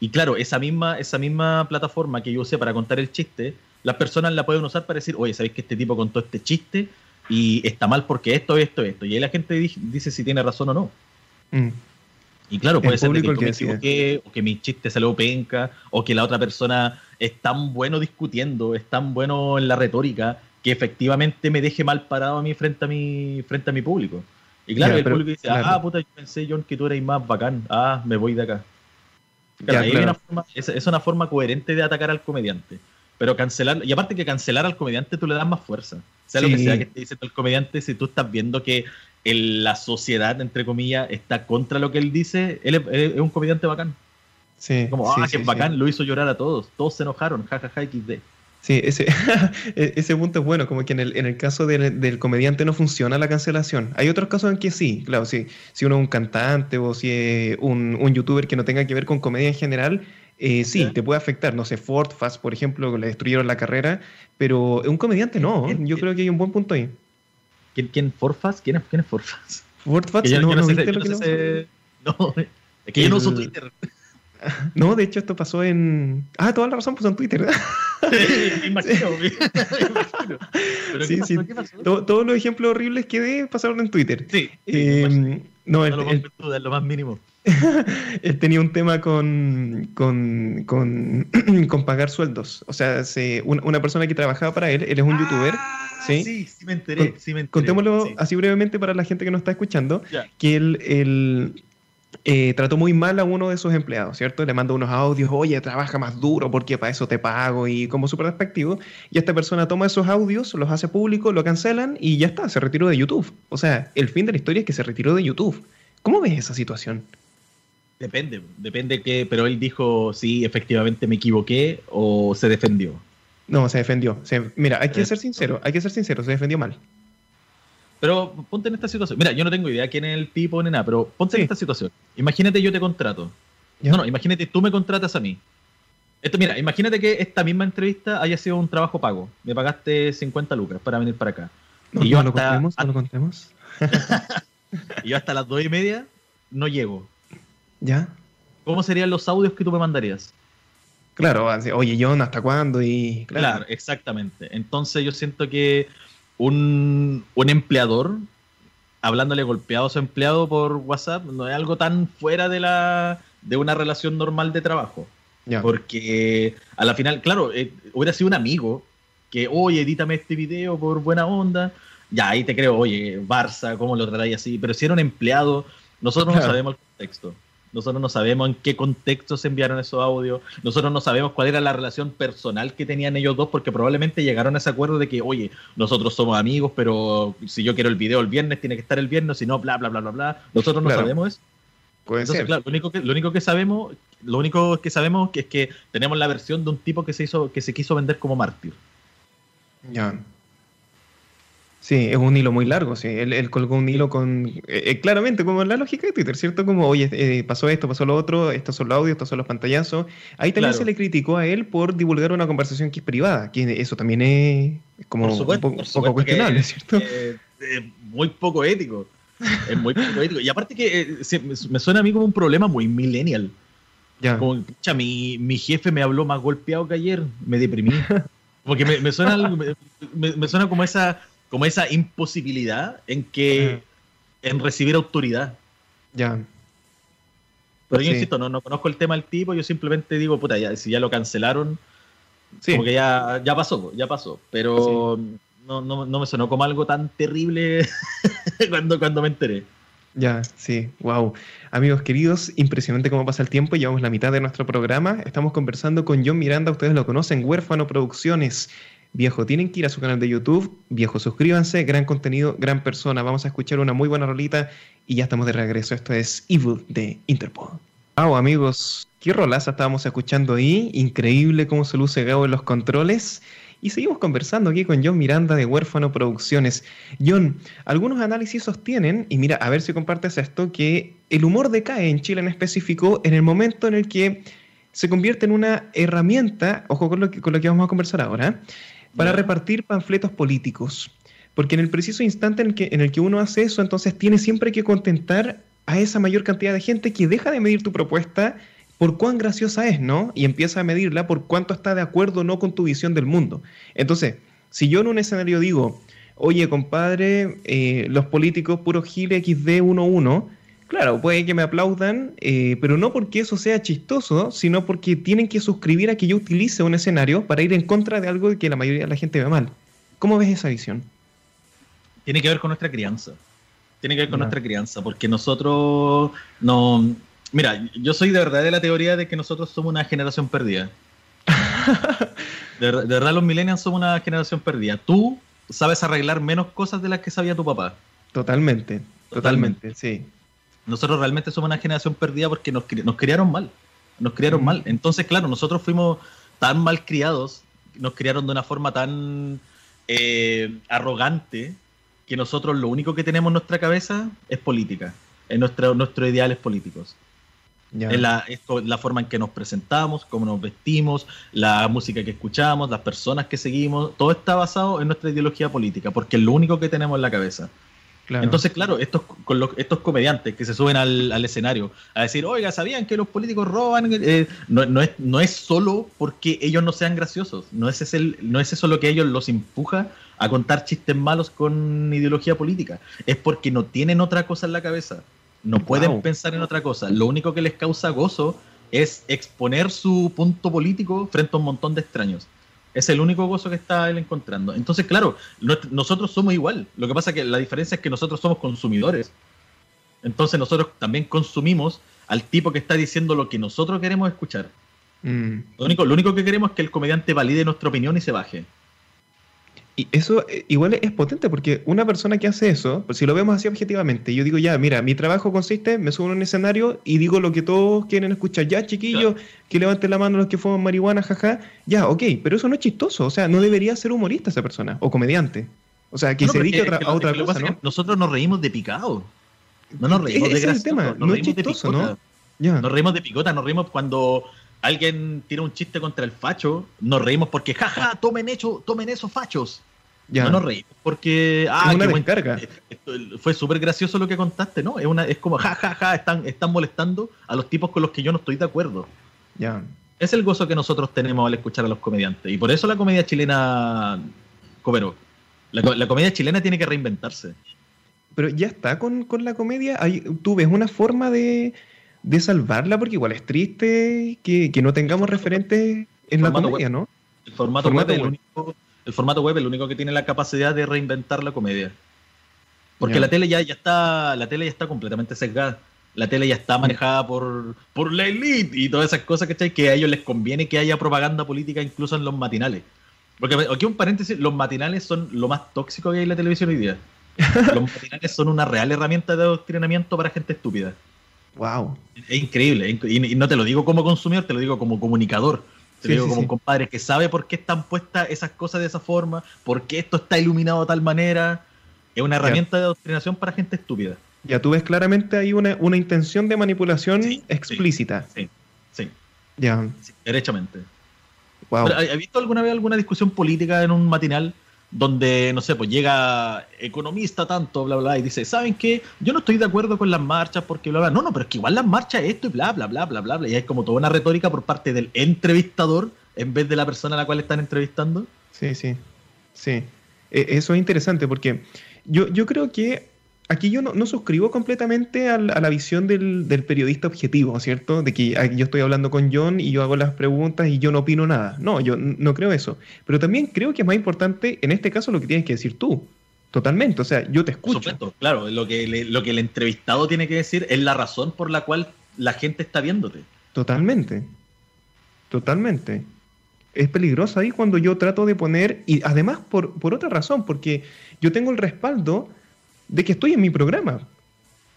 Y claro, esa misma, esa misma plataforma que yo usé para contar el chiste, las personas la pueden usar para decir, oye, ¿sabéis que este tipo contó este chiste y está mal porque esto, esto, esto? Y ahí la gente dice si tiene razón o no. Mm. Y claro, puede ser que yo me equivoqué, o que mi chiste salió penca, o que la otra persona es tan bueno discutiendo, es tan bueno en la retórica, que efectivamente me deje mal parado a mí frente a mi, frente a mi público. Y claro, el público dice, ah, puta, yo pensé, John, que tú eres más bacán. Ah, me voy de acá. es, una forma coherente de atacar al comediante. Pero cancelar, y aparte que cancelar al comediante tú le das más fuerza. Sea lo que sea que te dice el comediante, si tú estás viendo que la sociedad, entre comillas, está contra lo que él dice, él es, un comediante bacán. Sí. Como, ah, que bacán, lo hizo llorar a todos. Todos se enojaron, jajaja, XD. Sí, ese, e, ese punto es bueno, como que en el, en el caso del, comediante no funciona la cancelación. Hay otros casos en que sí, claro, sí. Si uno es un cantante o si es un, un youtuber que no tenga que ver con comedia en general, eh, sí, te puede afectar. No sé, Ford Fast, por ejemplo, le destruyeron la carrera, pero un comediante no. Yo creo que hay un buen punto ahí. ¿Quién, quién Forfast? ¿Quién es, quién es Forfast? Forfast, no, no, viste lo que no, no, es que yo no uso Twitter. No, de hecho esto pasó en... Ah, toda la razón, pues en Twitter. me imagino, me imagino. ¿Pero sí, sí. todos los ejemplos horribles que de pasaron en Twitter. Sí. Eh, no, el, no lo, lo más mínimo. Él tenía un tema con, con, con, pagar sueldos. O sea, una persona que trabajaba para él, él es un youtuber. Ah, ¿sí? sí, sí me enteré. contémoslo así brevemente para la gente que no está escuchando, que él, eh, trató muy mal a uno de sus empleados, ¿cierto? Le mandó unos audios, oye, trabaja más duro porque para eso te pago y como súper despectivo. Y esta persona toma esos audios, los hace públicos, lo cancelan y ya está, se retiró de YouTube. O sea, el fin de la historia es que se retiró de YouTube. ¿Cómo ves esa situación? Depende, depende que, pero él dijo si efectivamente me equivoqué o se defendió. No, se defendió. mira, hay que ser sincero, hay que ser sincero, se defendió mal. Pero ponte en esta situación. Mira, yo no tengo idea quién es el tipo ni nada, pero ponte en esta situación. Imagínate yo te contrato. No, no, imagínate tú me contratas a mí. Esto, mira, imagínate que esta misma entrevista haya sido un trabajo pago. Me pagaste 50 lucas para venir para acá. No, y yo lo contemos, no lo contemos. y yo hasta las dos y media no llego. ¿Ya? ¿Cómo serían los audios que tú me mandarías? Claro, oye, John, ¿hasta cuándo? Y, claro. exactamente. Entonces yo siento que un, empleador, hablándole golpeado a su empleado por WhatsApp, no es algo tan fuera de, la, de una relación normal de trabajo. Porque a la final, claro, eh, hubiera sido un amigo que, oye, edítame este video por buena onda. Ya, ahí te creo, oye, Barça, ¿cómo lo tratáis así? Pero si era un empleado, nosotros no sabemos el contexto. Nosotros no sabemos en qué contexto se enviaron esos audios. Nosotros no sabemos cuál era la relación personal que tenían ellos dos, porque probablemente llegaron a ese acuerdo de que, oye, nosotros somos amigos, pero si yo quiero el video el viernes, tiene que estar el viernes, si no, bla, bla, bla, bla, bla. Nosotros no sabemos eso. Entonces, claro, lo único que, lo único que sabemos, lo único que sabemos es que tenemos la versión de un tipo que se hizo, que se quiso vender como mártir. Ya. Sí, es un hilo muy largo, sí. Él, colgó un hilo con, eh, eh, claramente, como la lógica de Twitter, ¿cierto? Como, oye, eh, pasó esto, pasó lo otro, estos son los audios, estos son los pantallazos. Ahí también se le criticó a él por divulgar una conversación que es privada, que eso también es como un poco, cuestionable, ¿cierto? Es muy poco ético. Es muy poco ético. Y aparte que me suena a mí como un problema muy millennial. Ya. Como, mi, mi jefe me habló más golpeado que ayer, me deprimí. Porque me, suena, me suena como esa como esa imposibilidad en que en recibir autoridad. Ya. Pero yo insisto, no, no conozco el tema del tipo, yo simplemente digo, puta, ya, si ya lo cancelaron, Como que ya, ya pasó, ya pasó. Pero no, no, no, me sonó como algo tan terrible cuando, cuando me enteré. Ya, sí, wow. Amigos queridos, impresionante cómo pasa el tiempo. Llevamos la mitad de nuestro programa. Estamos conversando con John Miranda, ustedes lo conocen, Huérfano Producciones. Viejo, tienen que ir a su canal de YouTube. Viejo, suscríbanse, gran contenido, gran persona. Vamos a escuchar una muy buena rolita y ya estamos de regreso. Esto es Evil de Interpol. Wow, amigos, qué rolaza estábamos escuchando ahí. Increíble cómo se luce Gabo en los controles. Y seguimos conversando aquí con John Miranda de Huérfano Producciones. John, algunos análisis sostienen, y mira, a ver si compartes esto, que el humor decae en Chile en específico en el momento en el que se convierte en una herramienta, ojo con lo que, con lo que vamos a conversar ahora, para repartir panfletos políticos. Porque en el preciso instante en el, que, en el que uno hace eso, entonces tiene siempre que contentar a esa mayor cantidad de gente que deja de medir tu propuesta por cuán graciosa es, ¿no? Y empieza a medirla por cuánto está de acuerdo o no con tu visión del mundo. Entonces, si yo en un escenario digo, oye, compadre, eh, los políticos puro gile XD11, claro, puede que me aplaudan, eh, pero no porque eso sea chistoso, sino porque tienen que suscribir a que yo utilice un escenario para ir en contra de algo que la mayoría de la gente ve mal. ¿Cómo ves esa visión? Tiene que ver con nuestra crianza. Tiene que ver con nuestra crianza, porque nosotros no, Mira, yo soy de verdad de la teoría de que nosotros somos una generación perdida. de, verdad, los millennials somos una generación perdida. Tú sabes arreglar menos cosas de las que sabía tu papá. Totalmente, totalmente, sí. Nosotros realmente somos una generación perdida porque nos, nos criaron mal. Nos criaron mal. Entonces, claro, nosotros fuimos tan mal criados, nos criaron de una forma tan eh, arrogante, que nosotros lo único que tenemos en nuestra cabeza es política, en nuestros ideales políticos. Es la, la, forma en que nos presentamos, cómo nos vestimos, la música que escuchamos, las personas que seguimos, todo está basado en nuestra ideología política, porque es lo único que tenemos en la cabeza. Entonces, claro, estos, con estos comediantes que se suben al, escenario a decir, oiga, ¿sabían que los políticos roban? Eh, no, es, no es solo porque ellos no sean graciosos, no es, ese, no es eso lo que ellos los empuja a contar chistes malos con ideología política, es porque no tienen otra cosa en la cabeza. No pueden pensar en otra cosa. Lo único que les causa gozo es exponer su punto político frente a un montón de extraños. Es el único gozo que está él encontrando. Entonces, claro, nosotros somos igual. Lo que pasa es que la diferencia es que nosotros somos consumidores. Entonces nosotros también consumimos al tipo que está diciendo lo que nosotros queremos escuchar. Mm. Lo, único, lo único que queremos es que el comediante valide nuestra opinión y se baje. Y eso eh, igual es potente porque una persona que hace eso, pues si lo vemos así objetivamente, yo digo, ya, mira, mi trabajo consiste, me subo a un escenario y digo lo que todos quieren escuchar, ya, chiquillos, que levanten la mano los que fuman marihuana, jaja, ya, ok, pero eso no es chistoso, o sea, no debería ser humorista esa persona, o comediante. O sea, que se dedique a otra, cosa, ¿no? Nosotros nos reímos de picado. No nos reímos de gracioso, tema. Nos no reímos es chistoso, de picota. ¿no? Nos reímos de picota, nos reímos cuando alguien tira un chiste contra el facho, nos reímos porque, jaja, tomen, hecho, tomen esos fachos. Ya. No nos reímos porque. Ah, una descarga. Fue súper gracioso lo que contaste, ¿no? Es, una, es como, jajaja, ja, ja, están, están molestando a los tipos con los que yo no estoy de acuerdo. Ya. Es el gozo que nosotros tenemos al escuchar a los comediantes. Y por eso la comedia chilena. Cobero. La, comedia chilena tiene que reinventarse. Pero ya está con, con la comedia. Hay, ¿Tú ves una forma de, de salvarla? Porque igual es triste que, que no tengamos referentes en la comedia, ¿no? El formato, web, es el único el formato web es el único que tiene la capacidad de reinventar la comedia. Porque la tele ya, ya está, la tele ya está completamente sesgada. La tele ya está manejada por, por la elite y todas esas cosas, ¿cachai? Que a ellos les conviene que haya propaganda política incluso en los matinales. Porque aquí un paréntesis, los matinales son lo más tóxico que hay en la televisión hoy día. Los matinales son una real herramienta de adoctrinamiento para gente estúpida. Wow. Es increíble. Y no te lo digo como consumidor, te lo digo como comunicador. Te digo como un compadre que sabe por qué están puestas esas cosas de esa forma, por qué esto está iluminado de tal manera. Es una herramienta de adoctrinación para gente estúpida. Ya tú ves claramente ahí una, intención de manipulación explícita. Sí, sí. Ya. derechamente. Wow. ¿Has visto alguna vez alguna discusión política en un matinal? Donde, no sé, pues llega economista tanto, bla, bla, y dice, ¿saben qué? Yo no estoy de acuerdo con las marchas porque bla, bla. No, no, pero es que igual las marchas esto y bla, bla, bla, bla, bla, bla. Y hay como toda una retórica por parte del entrevistador en vez de la persona a la cual están entrevistando. Sí, sí, sí. E, eso es interesante porque yo, yo creo que aquí yo no, suscribo completamente a, la visión del, periodista objetivo, ¿cierto? De que yo estoy hablando con John y yo hago las preguntas y yo no opino nada. No, yo no creo eso. Pero también creo que es más importante en este caso lo que tienes que decir tú. Totalmente, o sea, yo te escucho. claro, lo que, lo que el entrevistado tiene que decir es la razón por la cual la gente está viéndote. Totalmente, totalmente. Es peligroso ahí cuando yo trato de poner, y además por, por otra razón, porque yo tengo el respaldo de que estoy en mi programa.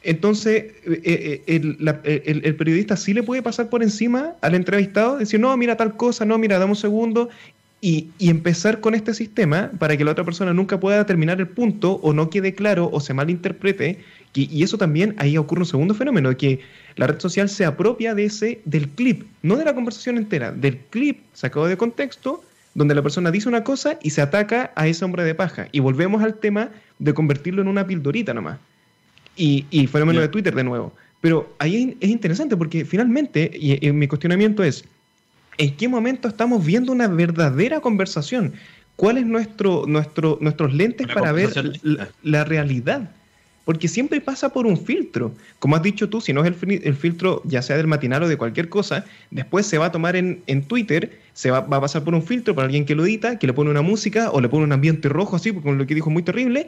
Entonces, eh, eh, el, periodista sí le puede pasar por encima al entrevistado, decir, no, mira tal cosa, no, mira, dame un segundo, y, empezar con este sistema para que la otra persona nunca pueda terminar el punto o no quede claro o se malinterprete. Y, y eso también, ahí ocurre un segundo fenómeno, que la red social se apropia de ese, del clip, no de la conversación entera, del clip sacado de contexto, donde la persona dice una cosa y se ataca a ese hombre de paja. Y volvemos al tema de convertirlo en una pildorita nomás. Y, y fenómeno de Twitter de nuevo. Pero ahí es interesante porque finalmente, y, mi cuestionamiento es, ¿en qué momento estamos viendo una verdadera conversación? ¿Cuáles nuestro, nuestro, nuestros lentes para ver la, realidad? Porque siempre pasa por un filtro. Como has dicho tú, si no es el, filtro, ya sea del matinal o de cualquier cosa, después se va a tomar en, en Twitter, se va, va, a pasar por un filtro para alguien que lo edita, que le pone una música o le pone un ambiente rojo así, con lo que dijo muy terrible,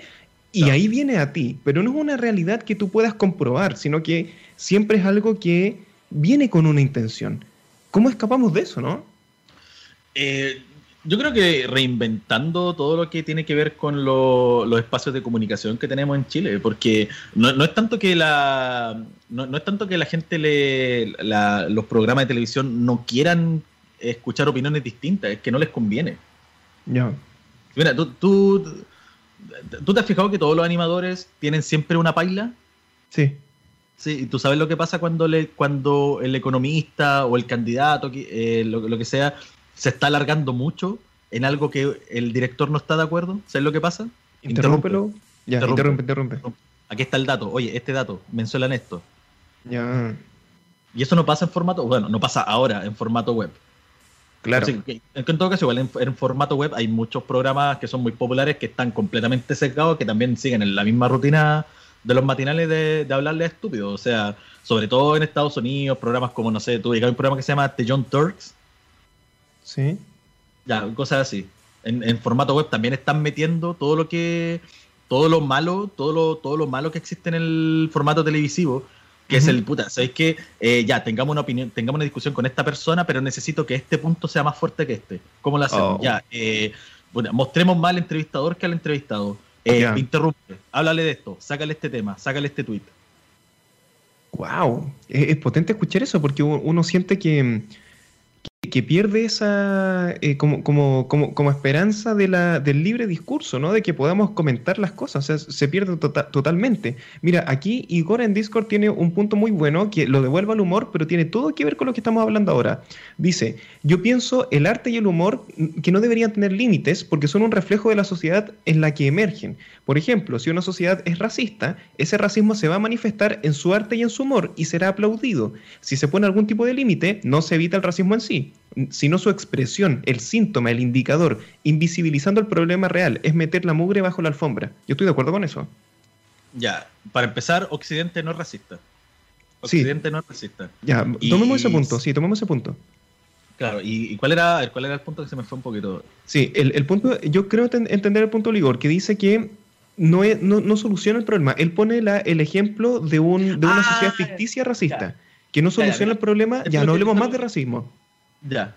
y ahí viene a ti. Pero no es una realidad que tú puedas comprobar, sino que siempre es algo que viene con una intención. ¿Cómo escapamos de eso, no? Eh, yo creo que reinventando todo lo que tiene que ver con los espacios de comunicación que tenemos en Chile, porque no, es tanto que la no, es tanto que la gente le los programas de televisión no quieran escuchar opiniones distintas, es que no les conviene. Ya. Mira, tú, tú, tú, te has fijado que todos los animadores tienen siempre una paila. Sí. Sí, y tú sabes lo que pasa cuando le, cuando el economista o el candidato, eh, lo, lo que sea, se está alargando mucho en algo que el director no está de acuerdo. ¿Sabes lo que pasa? Interrúmpelo. Ya, interrumpe, interrumpe, Aquí está el dato. Oye, este dato, mencionan esto. Ya. Y eso no pasa en formato, bueno, no pasa ahora en formato web. Claro. en todo caso, igual en, formato web hay muchos programas que son muy populares que están completamente sesgados, que también siguen en la misma rutina de los matinales de, de hablarle a estúpidos. O sea, sobre todo en Estados Unidos, programas como, no sé, tú hay un programa que se llama The John Turks, Sí. Ya, cosas así. En, formato web también están metiendo todo lo que. Todo lo malo, todo lo, todo lo malo que existe en el formato televisivo, que es el puta, ¿sabéis que eh, ya tengamos una opinión, tengamos una discusión con esta persona, pero necesito que este punto sea más fuerte que este? ¿Cómo lo hacemos? Oh. Ya, eh, mostremos más al entrevistador que al entrevistado. Eh, interrumpe, háblale de esto, sácale este tema, sácale este tweet. Wow, es potente escuchar eso porque uno siente que que pierde esa eh, como, como, como, como, esperanza de del libre discurso, ¿no? De que podamos comentar las cosas, o sea, se pierde tota-, totalmente. Mira, aquí Igor en Discord tiene un punto muy bueno que lo devuelve al humor, pero tiene todo que ver con lo que estamos hablando ahora. Dice, yo pienso el arte y el humor que no deberían tener límites porque son un reflejo de la sociedad en la que emergen. Por ejemplo, si una sociedad es racista, ese racismo se va a manifestar en su arte y en su humor y será aplaudido. Si se pone algún tipo de límite, no se evita el racismo en sí sino su expresión, el síntoma, el indicador, invisibilizando el problema real, es meter la mugre bajo la alfombra. Yo estoy de acuerdo con eso. Ya, para empezar, Occidente no es racista. Occidente no es racista. Ya, tomemos ese punto, sí, tomemos ese punto. Claro, ¿y, cuál, era, cuál era el punto que se me fue un poquito? Sí, el, punto, yo creo entender el punto de Ligor, que dice que no, no, soluciona el problema. Él pone la, el ejemplo de, un, de una ah, sociedad ficticia racista, que no soluciona el problema, ya no hablemos más de racismo. Ya.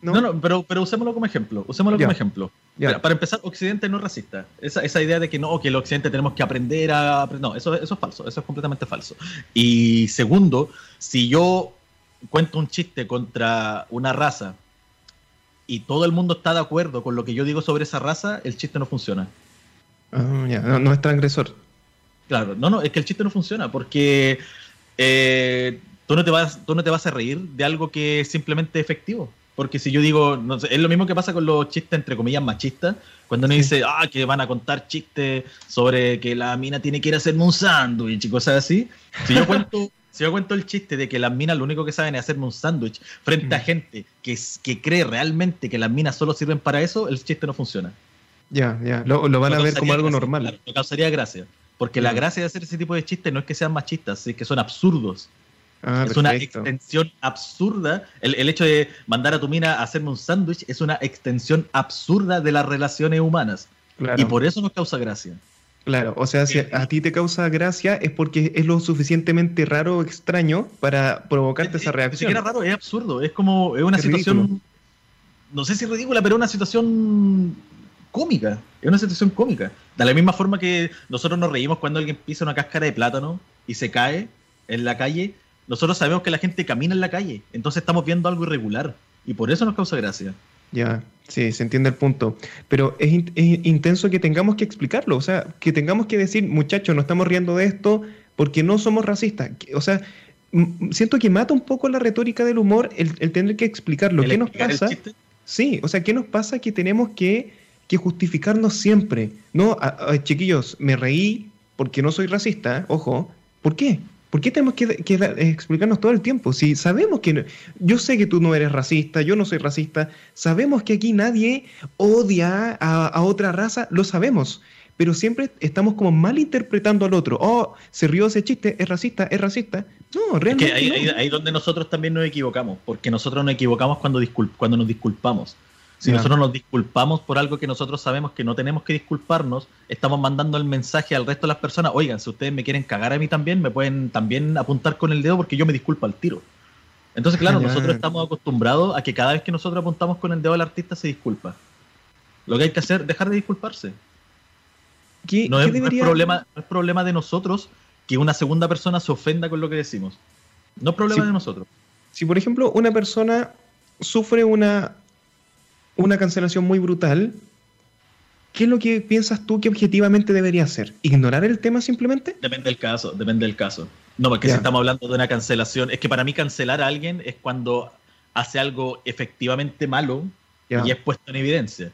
¿No? no, pero, pero usémoslo como ejemplo. Usémoslo como ejemplo. para empezar, Occidente no es racista. Esa, esa idea de que no, que el Occidente tenemos que aprender a. No, eso, eso es falso. Eso es completamente falso. Y segundo, si yo cuento un chiste contra una raza y todo el mundo está de acuerdo con lo que yo digo sobre esa raza, el chiste no funciona. Ah, no, es transgresor. Claro, no, no, es que el chiste no funciona porque eh, tú no te vas, tú no te vas a reír de algo que es simplemente efectivo. Porque si yo digo, no sé, es lo mismo que pasa con los chistes entre comillas machistas, cuando uno dice, ah, que van a contar chistes sobre que la mina tiene que ir a hacerme un sándwich y cosas así. Si yo cuento, si yo cuento el chiste de que las minas lo único que saben es hacerme un sándwich frente a mm. gente que, que cree realmente que las minas solo sirven para eso, el chiste no funciona. Ya, ya, lo, van a ver como algo normal. Claro, causaría gracia. Porque la gracia de hacer ese tipo de chistes no es que sean machistas, es que son absurdos. Ah, es una extensión absurda. El, el hecho de mandar a tu mina a hacerme un sándwich es una extensión absurda de las relaciones humanas. Claro, Y por eso nos causa gracia. claro. O sea, si a ti te causa gracia es porque es lo suficientemente raro o extraño para provocarte Es- esa es- Ni reacción. siquiera raro, es absurdo. Es como, es una Es situación, ridículo. no sé si ridícula, pero una situación cómica. Es una situación cómica. De la misma forma que nosotros nos reímos cuando alguien pisa una cáscara de plátano y se cae en la calle. Nosotros sabemos que la gente camina en la calle. Entonces estamos viendo algo irregular. Y por eso nos causa gracia. Ya, sí, se entiende el punto. Pero es, in- es intenso que tengamos que explicarlo, o sea, que tengamos que decir, muchachos, no estamos riendo de esto porque no somos racistas. O sea, siento que mata un poco la retórica del humor el, el tener que explicarlo. ¿Qué nos pasa? Sí, o sea, ¿qué nos pasa que tenemos que, que justificarnos siempre? No, a- a- chiquillos, me reí porque no soy racista, ojo. ¿Por qué? ¿Por qué tenemos que, que dar- explicarnos todo el tiempo? Si sabemos que... no- yo sé que tú no eres racista, yo no soy racista, sabemos que aquí nadie odia a, a otra raza, lo sabemos, pero siempre estamos como malinterpretando al otro. Oh, se rió ese chiste, es racista, es racista. No, Es realmente que ahí, no. ahí- ahí donde nosotros también nos equivocamos, porque nosotros nos equivocamos cuando, cuando nos disculpamos. Si nosotros nos disculpamos por algo que nosotros sabemos que no tenemos que disculparnos, estamos mandando el mensaje al resto de las personas, oigan, si ustedes me quieren cagar a mí también, me pueden también apuntar con el dedo porque yo me disculpo al tiro. Entonces, claro, nosotros estamos acostumbrados a que cada vez que nosotros apuntamos con el dedo al artista se disculpa. Lo que hay que hacer es dejar de disculparse. ¿Qué- No qué es, no es debería- problema, no es problema de nosotros que una segunda persona se ofenda con lo que decimos. No es problema de nosotros. Si, por ejemplo, una persona sufre una, una cancelación muy brutal, ¿qué es lo que piensas tú que objetivamente debería hacer? ¿Ignorar el tema simplemente? Depende del caso, depende del caso. No, porque si estamos hablando de una cancelación, es que para mí cancelar a alguien es cuando hace algo efectivamente malo y es puesto en evidencia.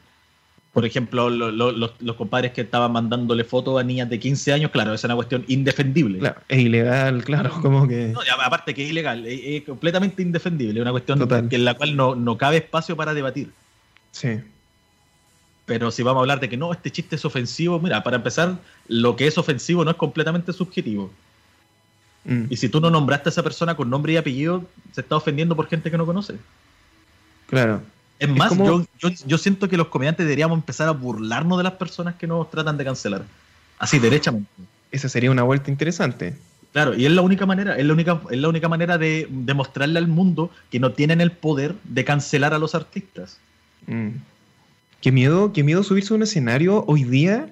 Por ejemplo, lo- lo- los, los compadres que estaban mandándole fotos a niñas de 15 años, claro, esa es una cuestión indefendible. Claro, es ilegal, claro, como que... No, aparte que es ilegal, es, es completamente indefendible, es una cuestión Total. en la cual no, no cabe espacio para debatir. Sí, Pero si vamos a hablar de que no, este chiste es ofensivo, mira, para empezar, lo que es ofensivo no es completamente subjetivo. Mm, Y si tú no nombraste a esa persona con nombre y apellido, se está ofendiendo por gente que no conoce. claro. Es más, como- yo, yo, yo siento que los comediantes deberíamos empezar a burlarnos de las personas que nos tratan de cancelar. Así, derechamente. Esa sería una vuelta interesante. Claro, y es la única manera, es la única, es la única manera de demostrarle al mundo que no tienen el poder de cancelar a los artistas. Mm. Qué miedo, qué miedo subirse a un escenario hoy día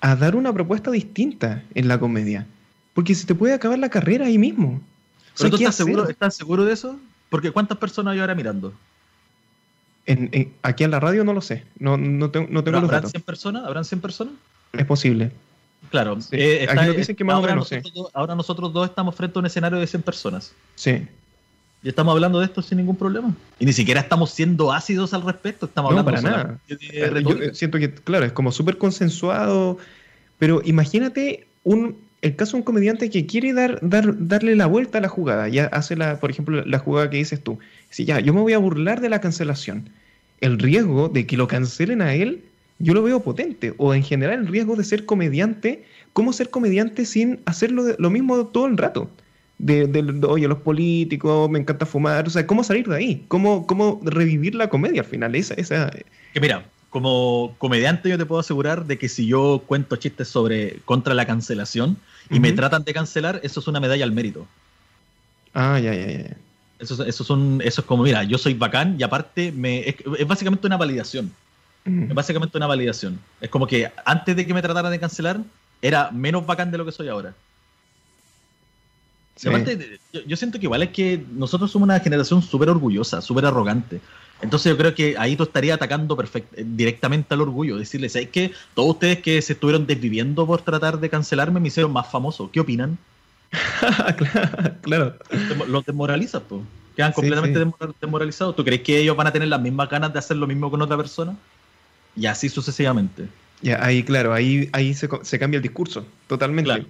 a dar una propuesta distinta en la comedia. Porque se te puede acabar la carrera ahí mismo. O sea, ¿Pero tú ¿qué estás seguro, estás seguro de eso? Porque ¿cuántas personas hay ahora mirando? En- en- aquí en la radio no lo sé. No, no tengo, no tengo los ¿Habrán datos. 100 personas? ¿Habrán 100 personas? Es posible. Claro. Sí. eh, Aquí nos dicen que más o ahora sí. nosotros dos- ahora nosotros dos estamos frente a un escenario de 100 personas. Sí. Y estamos hablando de esto sin ningún problema. Y ni siquiera estamos siendo ácidos al respecto. Estamos No, hablando para de Eh, Yo eh, siento que, claro, es como súper consensuado, pero imagínate un, el caso de un comediante que quiere dar, dar, darle la vuelta a la jugada, ya hace, la, por ejemplo, la jugada que dices tú. Si ya, yo me voy a burlar de la cancelación. El riesgo de que lo cancelen a él, yo lo veo potente. O en general el riesgo de ser comediante, ¿cómo ser comediante sin hacerlo de- lo mismo todo el rato? De, de- de, oye, los políticos, me encanta fumar, o sea, ¿cómo salir de ahí? ¿Cómo, cómo revivir la comedia al final? Esa, esa, Que mira, como comediante yo te puedo asegurar de que si yo cuento chistes sobre contra la cancelación y me tratan de cancelar, eso es una medalla al mérito. Ah, ya, ya, ya. Eso, es- eso, son, eso es como, mira, yo soy bacán y aparte me, es, es básicamente una validación. Es básicamente una validación. Es como que antes de que me trataran de cancelar, era menos bacán de lo que soy ahora. Sí. aparte, yo, yo siento que igual es que nosotros somos una generación súper orgullosa, súper arrogante. Entonces yo creo que ahí tú estarías atacando perfect- eh, directamente al orgullo. Decirles, ¿sabes qué? Todos ustedes que se estuvieron desviviendo por tratar de cancelarme me hicieron más famoso. ¿Qué opinan? claro. Los desmoralizas, pues. Quedan Sí, completamente sí. desmor- desmoralizados. ¿Tú crees que ellos van a tener las mismas ganas de hacer lo mismo con otra persona? Y así sucesivamente. Ya, ahí, claro, ahí, ahí se, se cambia el discurso. totalmente.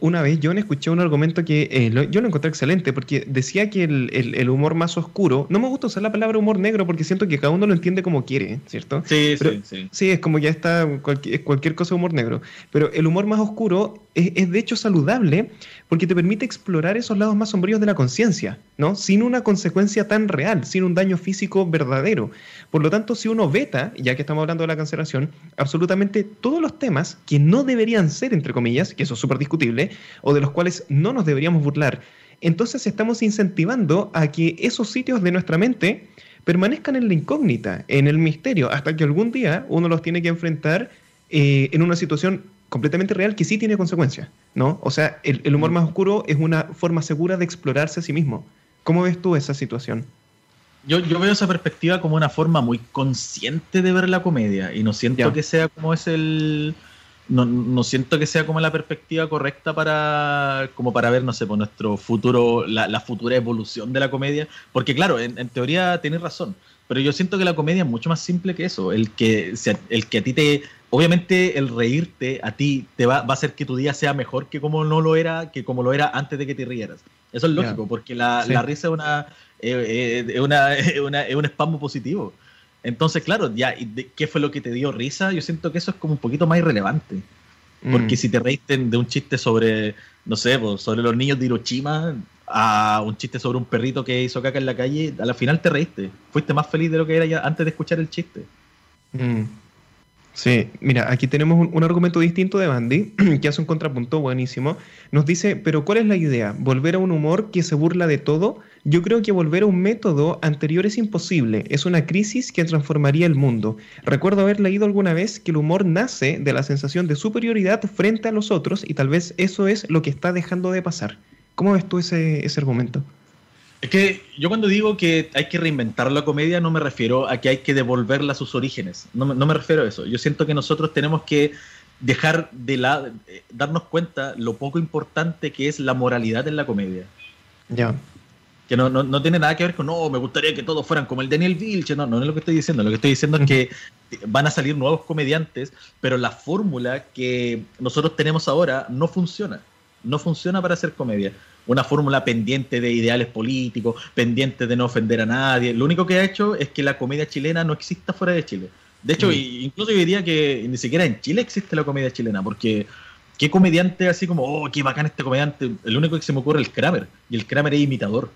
Una vez yo escuché un argumento que eh, yo lo encontré excelente porque decía que el, humor más oscuro, no me gusta usar la palabra humor negro porque siento que cada uno lo entiende como quiere, ¿cierto? Sí, sí, sí. Sí, es como ya está cualquier, cualquier cosa humor negro. Pero el humor más oscuro es, de hecho saludable porque te permite explorar esos lados más sombríos de la conciencia, ¿no? Sin una consecuencia tan real, sin un daño físico verdadero. Por lo tanto, si uno veta, ya que estamos hablando de la cancelación, absolutamente todos los temas que no deberían ser, entre comillas, que eso es súper discutible, o de los cuales no nos deberíamos burlar, entonces estamos incentivando a que esos sitios de nuestra mente permanezcan en la incógnita, en el misterio, hasta que algún día uno los tiene que enfrentar eh, en una situación completamente real que sí tiene consecuencias, ¿no? O sea, el, humor mm. más oscuro es una forma segura de explorarse a sí mismo. ¿Cómo ves tú esa situación? Yo, yo veo esa perspectiva como una forma muy consciente de ver la comedia y no siento que sea como es el... No, no, siento que sea como la perspectiva correcta para como para ver, no sé, por nuestro futuro, la, futura evolución de la comedia. Porque claro, en, en teoría tienes razón. Pero yo siento que la comedia es mucho más simple que eso. El que, el que a ti te. Obviamente, el reírte a ti te va, va a hacer que tu día sea mejor que como no lo era, que como lo era antes de que te rieras. Eso es lógico, porque la, la, risa es una, eh, eh, una, una, es un espasmo positivo. Entonces, claro, ya, ¿qué fue lo que te dio risa? Yo siento que eso es como un poquito más irrelevante. Porque mm. si te reíste de un chiste sobre, no sé, sobre los niños de Hiroshima, a un chiste sobre un perrito que hizo caca en la calle, a la final te reíste. Fuiste más feliz de lo que era ya antes de escuchar el chiste. Mm. Sí, mira, aquí tenemos un, argumento distinto de Bandy, que hace un contrapunto buenísimo. Nos dice, pero ¿cuál es la idea? ¿Volver a un humor que se burla de todo? Yo creo que volver a un método anterior es imposible. Es una crisis que transformaría el mundo. Recuerdo haber leído alguna vez que el humor nace de la sensación de superioridad frente a los otros y tal vez eso es lo que está dejando de pasar. ¿Cómo ves tú ese, ese argumento? Es que yo cuando digo que hay que reinventar la comedia no me refiero a que hay que devolverla a sus orígenes. No, me refiero a eso. Yo siento que nosotros tenemos que dejar de la, eh, darnos cuenta lo poco importante que es la moralidad en la comedia. Ya. Que no, no, no, tiene nada que ver con, no, me gustaría que todos fueran como el Daniel Vilche. No, no es lo que estoy diciendo. Lo que estoy diciendo es que van a salir nuevos comediantes, pero la fórmula que nosotros tenemos ahora no funciona no funciona para hacer comedia. Una fórmula pendiente de ideales políticos, pendiente de no ofender a nadie. Lo único que ha hecho es que la comedia chilena no exista fuera de Chile. De hecho, incluso yo diría que ni siquiera en Chile existe la comedia chilena, porque qué comediante así como, oh, qué bacán este comediante. El único que se me ocurre es el Kramer, y el Kramer es imitador.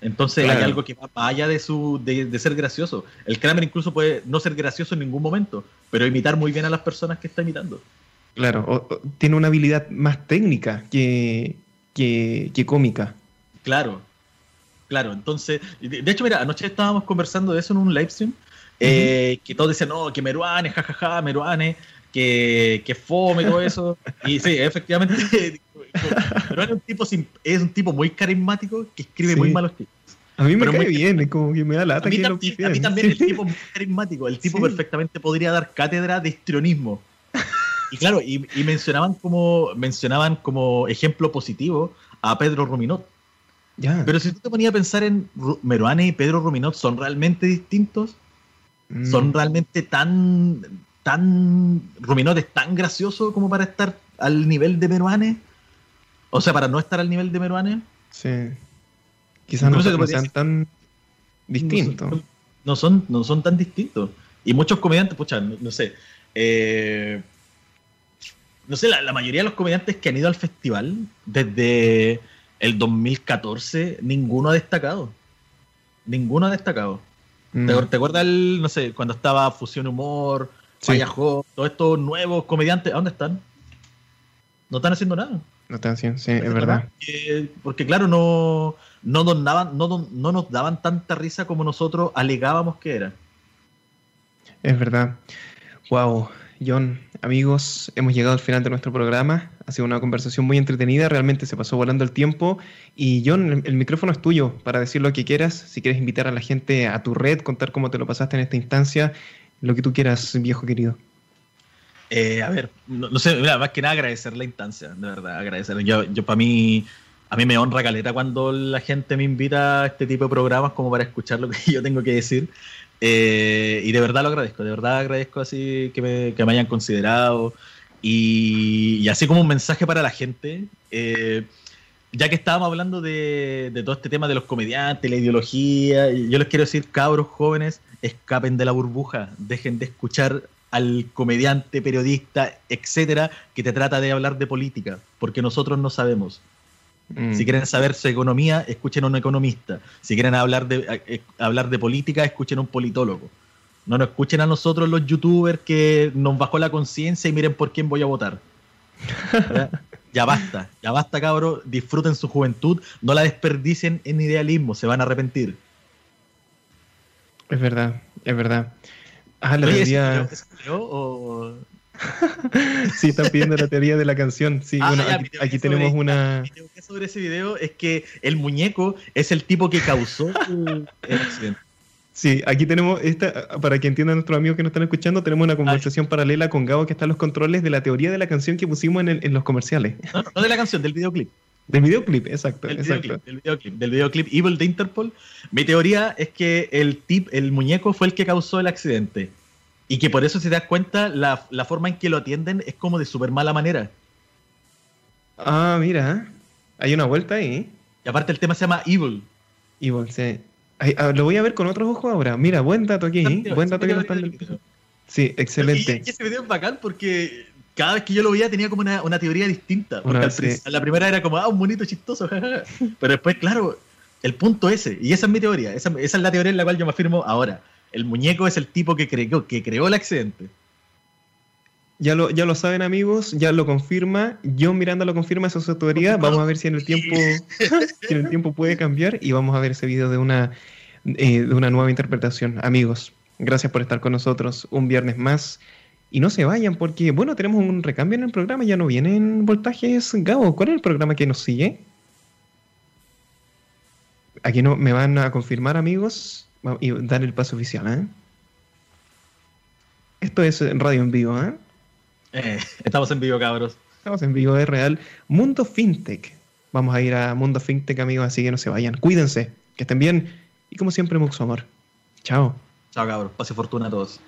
Entonces hay algo que va allá de, su, de, de, ser gracioso. El Kramer incluso puede no ser gracioso en ningún momento, pero imitar muy bien a las personas que está imitando. Claro, tiene una habilidad más técnica que, cómica. Claro, claro. Entonces, de, hecho, mira, anoche estábamos conversando de eso en un live stream, eh, que todos decían, no, que Meruane, jajaja, Meruane, que, que fome, todo eso. y sí, efectivamente, Meruane es un, tipo es un tipo muy carismático que escribe muy malos chistes. A mí me cae bien, es como que me da lata. A mí, que a mí también el tipo muy carismático. El tipo perfectamente podría dar cátedra de histrionismo. Y claro, y, mencionaban como mencionaban como ejemplo positivo a Pedro Ruminot. Ya. Pero si tú te ponías a pensar en Meruane y Pedro Ruminot, ¿son realmente distintos? Mm. ¿Son realmente tan, tan... Ruminot es tan gracioso como para estar al nivel de Meruane? O sea, para no estar al nivel de Meruane. Sí. Quizás no, sean tan distintos. No son, no son, tan distintos. Y muchos comediantes, pucha, no, sé. Eh, no sé, la, mayoría de los comediantes que han ido al festival desde el 2014, ninguno ha destacado. Ninguno ha destacado. ¿Te, mm. acuerdas, el, no sé, cuando estaba Fusión Humor, sí. todos estos nuevos comediantes, ¿a dónde están? No están haciendo nada. No están haciendo, sí, es verdad. Porque, claro, no, no, nos daban, no, no nos daban tanta risa como nosotros alegábamos que era. Es verdad. Wow. John, amigos, hemos llegado al final de nuestro programa. Ha sido una conversación muy entretenida, realmente se pasó volando el tiempo. Y John, el, micrófono es tuyo para decir lo que quieras. Si quieres invitar a la gente a tu red, contar cómo te lo pasaste en esta instancia, lo que tú quieras, viejo querido. Eh, a ver, no, sé, más que nada agradecer la instancia, de verdad, agradecer. Yo, yo para mí, a mí me honra caleta cuando la gente me invita a este tipo de programas como para escuchar lo que yo tengo que decir. Eh, y de verdad lo agradezco, de verdad agradezco así que me, que me hayan considerado. Y, así como un mensaje para la gente, eh, ya que estábamos hablando de, todo este tema de los comediantes, la ideología, yo les quiero decir, cabros jóvenes, escapen de la burbuja, dejen de escuchar al comediante, periodista, etcétera, que te trata de hablar de política, porque nosotros no sabemos. Mm. Si quieren saber su economía, escuchen a un economista. Si quieren hablar de, eh, hablar de política, escuchen a un politólogo. No nos escuchen a nosotros los youtubers que nos bajó la conciencia y miren por quién voy a votar. ¿Ya? basta, ya basta, cabros. Disfruten su juventud, no la desperdicien en idealismo, se van a arrepentir. Es verdad, es verdad. Ah, la teoría. o... sí, están pidiendo la teoría de la canción. Sí, ah, bueno, aquí, tenemos una. sobre ese video es que el muñeco es el tipo que causó el accidente. Sí, aquí tenemos, esta, para que entiendan nuestros amigos que nos están escuchando, tenemos una conversación paralela con Gabo que está en los controles de la teoría de la canción que pusimos en, los comerciales. No, de la canción, del videoclip. Del videoclip, exacto. Del, exacto. Videoclip, del videoclip, del videoclip Evil de Interpol. Mi teoría es que el tip, el muñeco fue el que causó el accidente. Y que por eso, si te das cuenta, la, forma en que lo atienden es como de súper mala manera. Ah, mira. Hay una vuelta ahí. Y aparte el tema se llama Evil. Evil, sí. Ah, lo voy a ver con otros ojos ahora. Mira, buen dato aquí. buen dato que lo están. Sí, excelente. Y, ese video es bacán porque cada vez que yo lo veía tenía como una, teoría distinta. Porque la primera era como, ah, un monito chistoso. Pero después, claro, el punto ese. Y esa es mi teoría. Esa, es la teoría en la cual yo me afirmo ahora. El muñeco es el tipo que creó, que creó el accidente. Ya lo, ya lo saben amigos, ya lo confirma. John Miranda lo confirma, esa es su teoría. Vamos a ver si en el tiempo, si en el tiempo puede cambiar y vamos a ver ese video de una, eh, de una nueva interpretación. Amigos, gracias por estar con nosotros un viernes más. Y no se vayan porque, bueno, tenemos un recambio en el programa, ya no vienen voltajes. Gabo, ¿cuál es el programa que nos sigue? Aquí no me van a confirmar, amigos, y dar el paso oficial, ¿eh? Esto es radio en vivo, ¿eh? Eh, estamos en vivo, cabros. Estamos en vivo, es real. Mundo FinTech. Vamos a ir a Mundo FinTech, amigos, así que no se vayan. Cuídense, que estén bien. Y como siempre, mucho amor. Chao. Chao, cabros. Pase fortuna a todos.